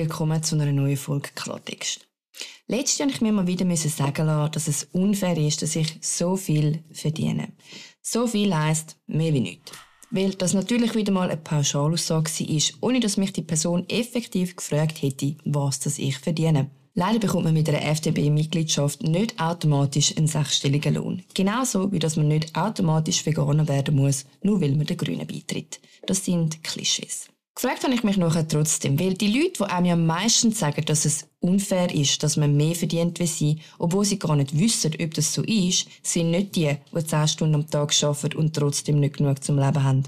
willkommen zu einer neuen Folge Klartext. Letztes Jahr ich mir mal wieder sagen lassen, dass es unfair ist, dass ich so viel verdiene. So viel heisst mehr wie nichts. Weil das natürlich wieder mal eine Pauschalaussage war, ohne dass mich die Person effektiv gefragt hätte, was das ich verdiene. Leider bekommt man mit einer FDP-Mitgliedschaft nicht automatisch einen sechsstelligen Lohn. Genauso wie dass man nicht automatisch Veganer werden muss, nur weil man den Grünen beitritt. Das sind Klischees. Gefragt habe ich mich nachher trotzdem, weil die Leute, die einem ja meistens sagen, dass es unfair ist, dass man mehr verdient wie sie, obwohl sie gar nicht wissen, ob das so ist, sind nicht die, die 10 Stunden am Tag arbeiten und trotzdem nicht genug zum Leben haben.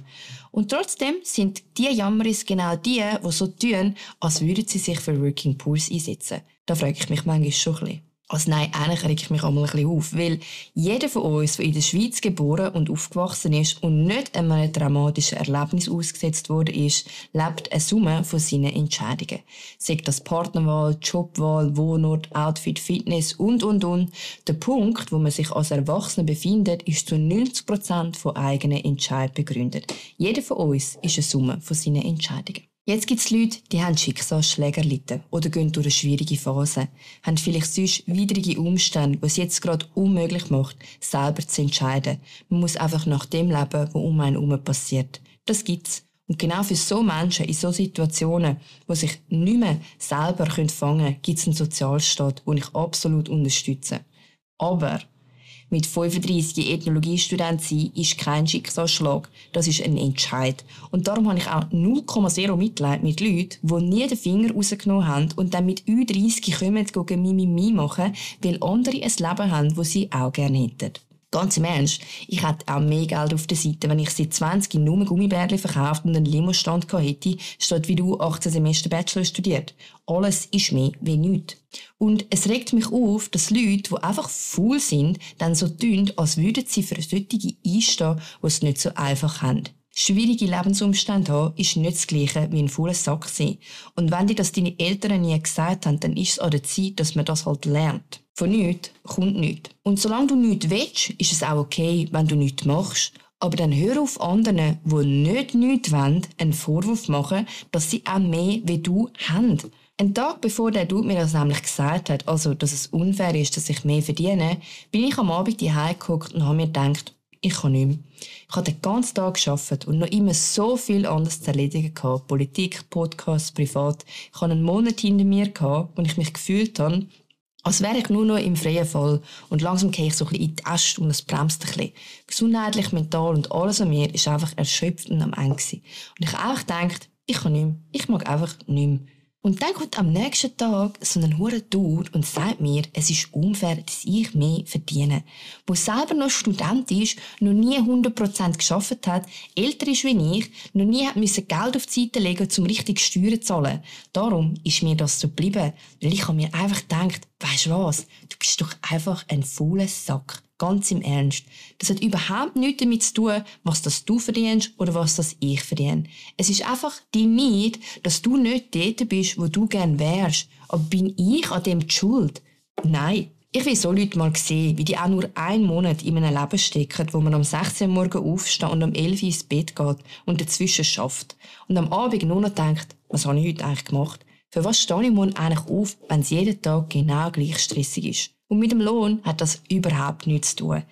Und trotzdem sind die Jammeris genau die, die so tun, als würden sie sich für Working Pools einsetzen. Da frage ich mich manchmal schon ein bisschen. Also nein, eigentlich reg ich mich einmal ein bisschen auf, weil jeder von uns, der in der Schweiz geboren und aufgewachsen ist und nicht einem dramatischen Erlebnis ausgesetzt wurde, ist, lebt eine Summe von seinen Entscheidungen. Sei das Partnerwahl, Jobwahl, Wohnort, Outfit, Fitness und, und, und. Der Punkt, wo man sich als Erwachsener befindet, ist zu 90 Prozent von eigenen Entscheidungen begründet. Jeder von uns ist eine Summe von seinen Entscheidungen. Jetzt gibt es Leute, die haben Schicksalsschläge erlitten oder gehen durch eine schwierige Phase, haben vielleicht sonst widrige Umstände, was jetzt gerade unmöglich macht, selber zu entscheiden. Man muss einfach nach dem leben, was um einen herum passiert. Das gibt's. Und genau für so Menschen in so Situationen, wo sich nicht mehr selber fangen können, gibt es einen Sozialstaat, den ich absolut unterstütze. Aber mit 35 Ethnologiestudent sein ist kein Schicksalsschlag. Das ist ein Entscheid. Und darum habe ich auch 0,0 Mitleid mit Leuten, die nie den Finger rausgenommen haben und dann mit Ü30 kommen, gehen Mimimi machen, weil andere ein Leben haben, das sie auch gerne hätten. Ganz im Ernst, ich hätte auch mehr Geld auf der Seite, wenn ich seit 20 nur Gummibärchen verkauft und einen Limostand hätte, statt wie du 18 Semester Bachelor studiert. Alles ist mehr wie nichts. Und es regt mich auf, dass Leute, die einfach faul sind, dann so tun, als würden sie für solche einstehen, die es nicht so einfach haben. Schwierige Lebensumstände haben, ist nicht das Gleiche wie ein fauler Sack sein. Und wenn dir das deine Eltern nie gesagt haben, dann ist es an der Zeit, dass man das halt lernt. Von nichts kommt nichts. Und solange du nichts willst, ist es auch okay, wenn du nichts machst. Aber dann hör auf anderen, die nicht nichts wollen, einen Vorwurf machen, dass sie auch mehr wie du haben. Ein Tag bevor der Dude mir das nämlich gesagt hat, also dass es unfair ist, dass ich mehr verdiene, bin ich am Abend hierher geguckt und habe mir gedacht, ich kann nicht mehr. Ich habe den ganzen Tag gearbeitet und noch immer so viel anderes zu erledigen gehabt. Politik, Podcasts, privat. Ich habe einen Monat hinter mir gehabt, wo ich mich gefühlt habe, als wäre ich nur noch im freien Fall. Und langsam gehe ich so ein bisschen in die Äste und es bremst ein bisschen. Gesundheitlich, mental und alles an mir ist einfach erschöpft und am Ende Und ich habe auch gedacht, ich kann nicht mehr. Ich mag einfach nicht mehr. Und dann kommt am nächsten Tag so ein hure Tour und sagt mir, es ist unfair, dass ich mehr verdiene. Wo selber noch Student ist, noch nie 100% geschafft hat, älter ist wie ich, noch nie hat müssen Geld auf die Seite legen, um richtig Steuern zu zahlen. Darum ist mir das so geblieben, weil ich habe mir einfach gedacht, weisst was, du bist doch einfach ein fauler Sack. Ganz im Ernst. Das hat überhaupt nichts damit zu tun, was das du verdienst oder was das ich verdiene. Es ist einfach die Nicht, dass du nicht dort bist, wo du gern wärst. Aber bin ich an dem die schuld? Nein. Ich will so Leute mal sehen, wie die auch nur einen Monat in einem Leben stecken, wo man am 16 Uhr morgen aufsteht und am 11 Uhr ins Bett geht und dazwischen schafft. Und am Abend nur noch denkt, was habe ich heute eigentlich gemacht? Für was stehe ich morgen eigentlich auf, wenn es jeden Tag genau gleich stressig ist? Und mit dem Lohn hat das überhaupt nichts zu tun.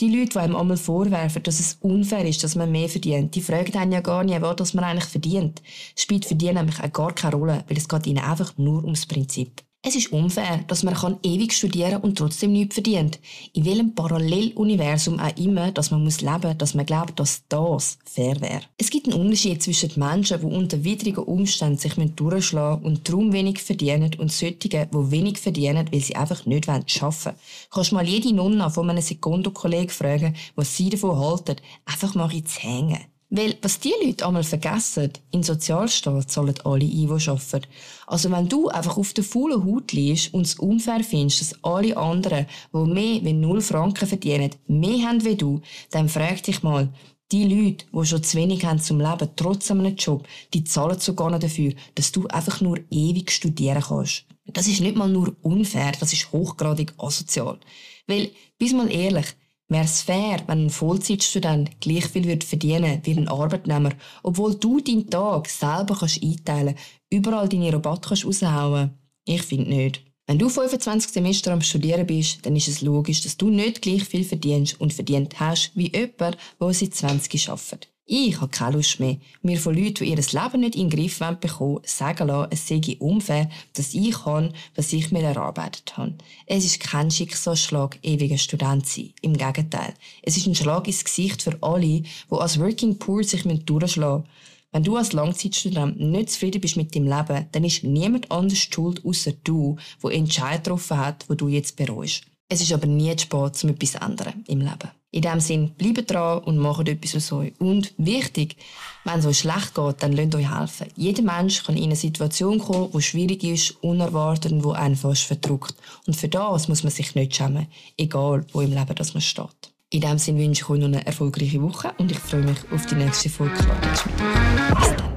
Die Leute, die einem einmal vorwerfen, dass es unfair ist, dass man mehr verdient, die fragen einen ja gar nicht, was man eigentlich verdient. Es spielt für die nämlich gar keine Rolle, weil es geht ihnen einfach nur ums Prinzip. Es ist unfair, dass man kann ewig studieren und trotzdem nichts verdient. In welchem Paralleluniversum auch immer, dass man muss leben, dass man glaubt, dass das fair wäre. Es gibt einen Unterschied zwischen Menschen, die unter widrigen Umständen sich durchschlagen und darum wenig verdienen und solchen, die wenig verdienen, weil sie einfach nicht arbeiten wollen. Kannst mal jede Nonna von einem Sekundokollegen fragen, was sie davon halten, einfach mal ins Hängen. Weil, was die Leute einmal vergessen, in Sozialstaat zahlen alle ein, die arbeiten. Also wenn du einfach auf der faulen Haut liegst und es unfair findest, dass alle anderen, die mehr wie null Franken verdienen, mehr haben wie du, dann frag dich mal, die Leute, die schon zu wenig haben zum Leben, trotz einem Job, die zahlen sogar noch dafür, dass du einfach nur ewig studieren kannst. Das ist nicht mal nur unfair, das ist hochgradig asozial. Weil, bis mal ehrlich, Wäre es fair, wenn ein Vollzeitstudent gleich viel würde verdienen wie ein Arbeitnehmer, obwohl du deinen Tag selber kannst einteilen überall deine Rabatte kannst raushauen? Ich finde nicht. Wenn du 25 Semester am Studieren bist, dann ist es logisch, dass du nicht gleich viel verdienst und verdient hast wie jemand, der seit 20 arbeitet. Ich habe keine Lust mehr, mir von Leuten, die ihr Leben nicht in den Griff bekommen sagen lassen, es sei unfair, dass ich kann, was ich mir erarbeitet habe. Es ist kein Schicksalsschlag, ewiger Student zu sein. Im Gegenteil. Es ist ein Schlag ins Gesicht für alle, die als Working Poor sich durchschlagen müssen. Wenn du als Langzeitstudent nicht zufrieden bist mit deinem Leben, dann ist niemand anders schuld, außer du, wo Entscheid getroffen hat, wo du jetzt bereust. Es ist aber nie zu spät, um etwas zu ändern im Leben. In diesem Sinn, bleibt dran und macht etwas aus euch. Und wichtig, wenn es euch schlecht geht, dann lasst euch helfen. Jeder Mensch kann in eine Situation kommen, die schwierig ist, unerwartet und die einen fast verdrückt. Und für das muss man sich nicht schämen, egal wo im Leben das man steht. In diesem Sinne wünsche ich euch noch eine erfolgreiche Woche und ich freue mich auf die nächste Folge mit euch.